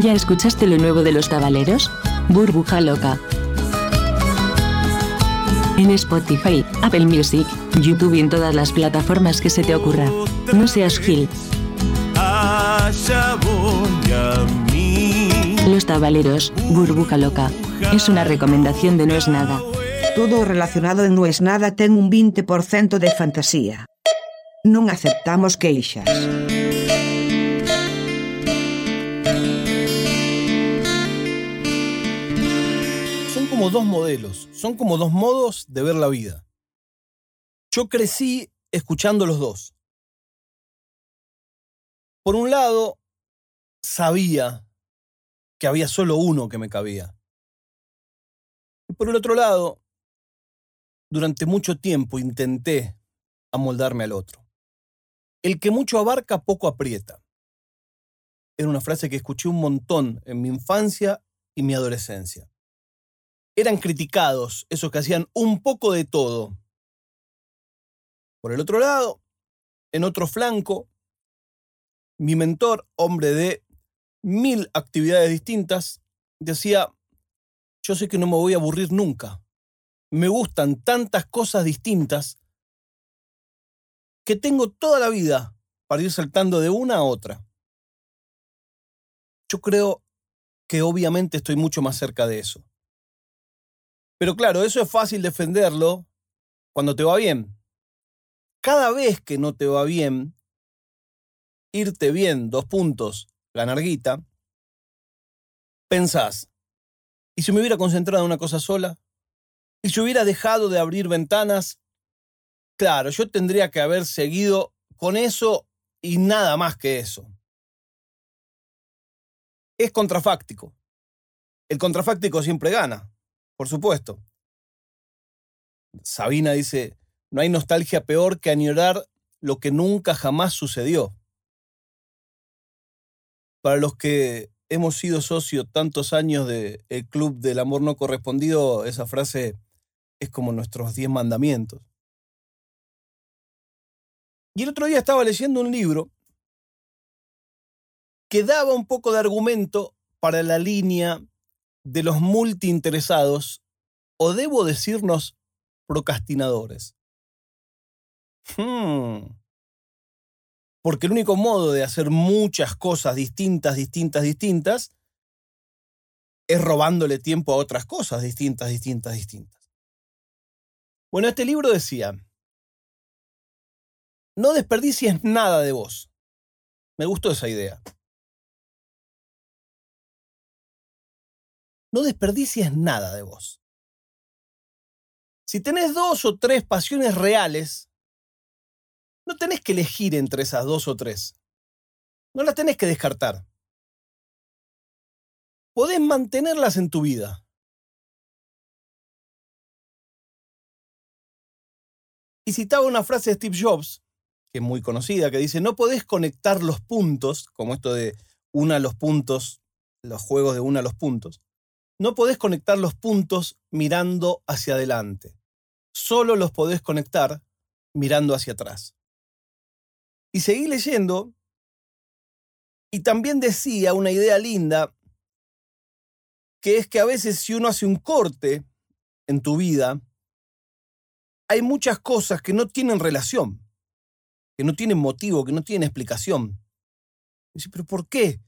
¿Ya escuchaste lo nuevo de los tabaleros? Burbuja loca. En Spotify, Apple Music, YouTube y en todas las plataformas que se te ocurra. No seas Gil. Los tabaleros, burbuja loca. Es una recomendación de No es nada. Todo relacionado en No es nada ten un 20% de fantasía. Non aceptamos queixas. Son como dos modelos, son como dos modos de ver la vida. Yo crecí escuchando los dos. Por un lado, sabía que había solo uno que me cabía. Y por el otro lado, durante mucho tiempo intenté amoldarme al otro. El que mucho abarca, poco aprieta. Era una frase que escuché un montón en mi infancia y mi adolescencia. Eran criticados esos que hacían un poco de todo. Por el otro lado, en otro flanco, mi mentor, hombre de mil actividades distintas, decía, yo sé que no me voy a aburrir nunca. Me gustan tantas cosas distintas que tengo toda la vida para ir saltando de una a otra. Yo creo que obviamente estoy mucho más cerca de eso. Pero claro, eso es fácil defenderlo cuando te va bien. Cada vez que no te va bien, irte bien, dos puntos, ganar guita, pensás, ¿y si me hubiera concentrado en una cosa sola? ¿Y si hubiera dejado de abrir ventanas Claro, yo tendría que haber seguido con eso y nada más que eso. Es contrafáctico. El contrafáctico siempre gana, por supuesto. Sabina dice, no hay nostalgia peor que añorar lo que nunca jamás sucedió. Para los que hemos sido socios tantos años del Club del Amor No Correspondido, esa frase es como nuestros diez mandamientos. Y el otro día estaba leyendo un libro que daba un poco de argumento para la línea de los multiinteresados, o debo decirnos procrastinadores. Hmm. Porque el único modo de hacer muchas cosas distintas, distintas, distintas, es robándole tiempo a otras cosas distintas, distintas, distintas. Bueno, este libro decía, no desperdicies nada de vos. Me gustó esa idea. No desperdicies nada de vos. Si tenés dos o tres pasiones reales, no tenés que elegir entre esas dos o tres. No las tenés que descartar. Podés mantenerlas en tu vida. Y citaba una frase de Steve Jobs que es muy conocida, que dice, no podés conectar los puntos, como esto de una a los puntos, los juegos de una a los puntos, no podés conectar los puntos mirando hacia adelante. Solo los podés conectar mirando hacia atrás. Y seguí leyendo, y también decía una idea linda, que es que a veces si uno hace un corte en tu vida, hay muchas cosas que no tienen relación que no tienen motivo, que no tienen explicación. Dice, pero ¿por qué?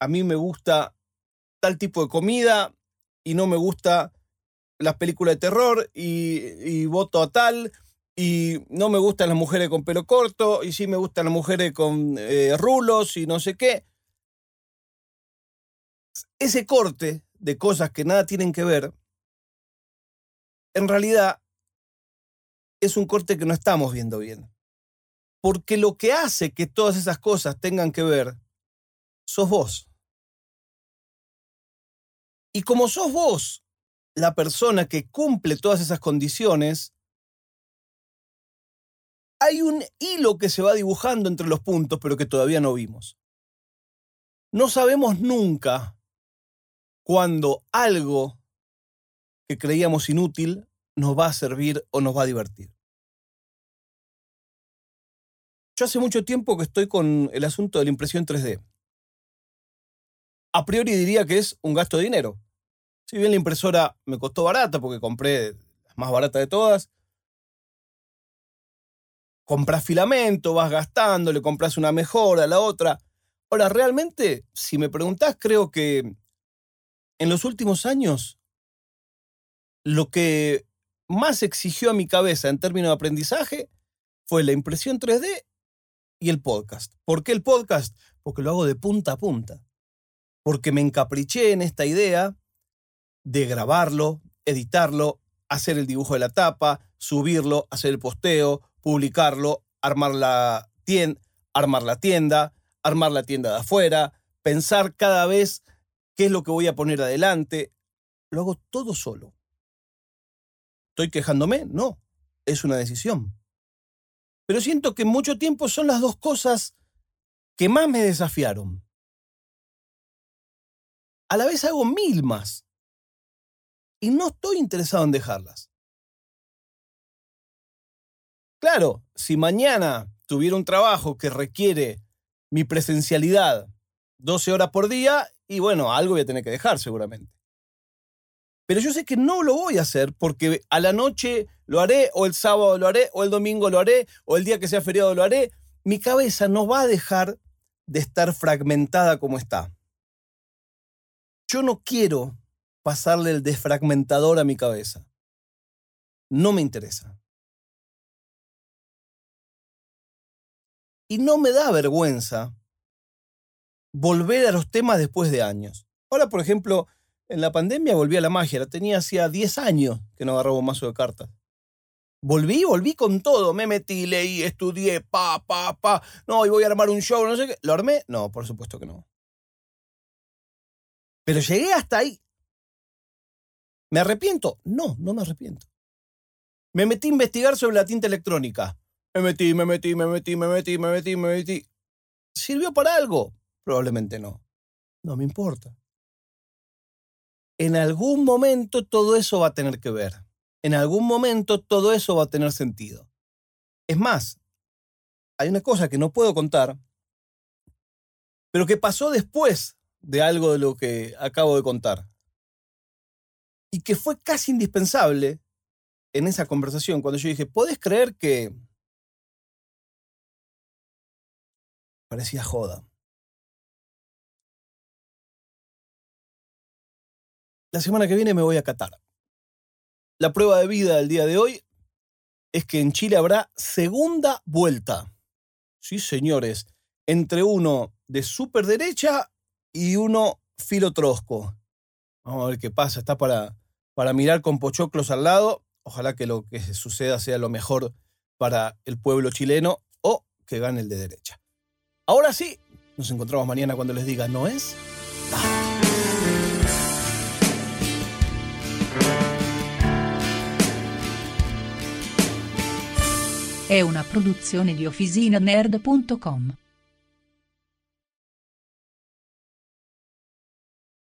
A mí me gusta tal tipo de comida y no me gusta las películas de terror y, voto a tal y no me gustan las mujeres con pelo corto y sí me gustan las mujeres con eh, rulos y no sé qué. Ese corte de cosas que nada tienen que ver, en realidad es un corte que no estamos viendo bien. Porque lo que hace que todas esas cosas tengan que ver, sos vos. Y como sos vos la persona que cumple todas esas condiciones, hay un hilo que se va dibujando entre los puntos, pero que todavía no vimos. No sabemos nunca cuando algo que creíamos inútil nos va a servir o nos va a divertir. Yo hace mucho tiempo que estoy con el asunto de la impresión 3D. A priori diría que es un gasto de dinero. Si bien la impresora me costó barata porque compré la más barata de todas, compras filamento, vas gastando, le compras una mejor a la otra. Ahora, realmente, si me preguntás, creo que en los últimos años lo que más exigió a mi cabeza en términos de aprendizaje fue la impresión 3D y el podcast. ¿Por qué el podcast? Porque lo hago de punta a punta. Porque me encapriché en esta idea de grabarlo, editarlo, hacer el dibujo de la tapa, subirlo, hacer el posteo, publicarlo, armar la, tienda, armar la tienda, de afuera, pensar cada vez qué es lo que voy a poner adelante. Lo hago todo solo. ¿Estoy quejándome? No, es una decisión. Pero siento que mucho tiempo son las dos cosas que más me desafiaron. A la vez hago mil más. Y no estoy interesado en dejarlas. Claro, si mañana tuviera un trabajo que requiere mi presencialidad 12 horas por día, y bueno, algo voy a tener que dejar seguramente. Pero yo sé que no lo voy a hacer porque a la noche lo haré, o el sábado lo haré, o el domingo lo haré, o el día que sea feriado lo haré. Mi cabeza no va a dejar de estar fragmentada como está. Yo no quiero pasarle el desfragmentador a mi cabeza. No me interesa. Y no me da vergüenza volver a los temas después de años. Ahora, por ejemplo, en la pandemia volví a la magia. La tenía hacía 10 años que no agarraba un mazo de cartas. Volví, volví con todo. Me metí, leí, estudié, pa, pa, pa. No, y voy a armar un show, no sé qué. ¿Lo armé? No, por supuesto que no. Pero llegué hasta ahí. ¿Me arrepiento? No, no me arrepiento. Me metí a investigar sobre la tinta electrónica. Me metí, me metí, me metí, me metí, me metí, me metí. ¿Sirvió para algo? Probablemente no. No me importa. En algún momento todo eso va a tener que ver. En algún momento todo eso va a tener sentido. Es más, hay una cosa que no puedo contar, pero que pasó después de algo de lo que acabo de contar. Y que fue casi indispensable en esa conversación, cuando yo dije, ¿puedes creer que Parecía joda. La semana que viene me voy a Qatar. La prueba de vida del día de hoy es que en Chile habrá segunda vuelta. Sí, señores, entre uno de super derecha y uno filotrosco. Vamos a ver qué pasa. Está para, para mirar con pochoclos al lado. Ojalá que lo que suceda sea lo mejor para el pueblo chileno o que gane el de derecha. Ahora sí, nos encontramos mañana cuando les diga, ¿no es? È una produzione di OfficinaNerd.com.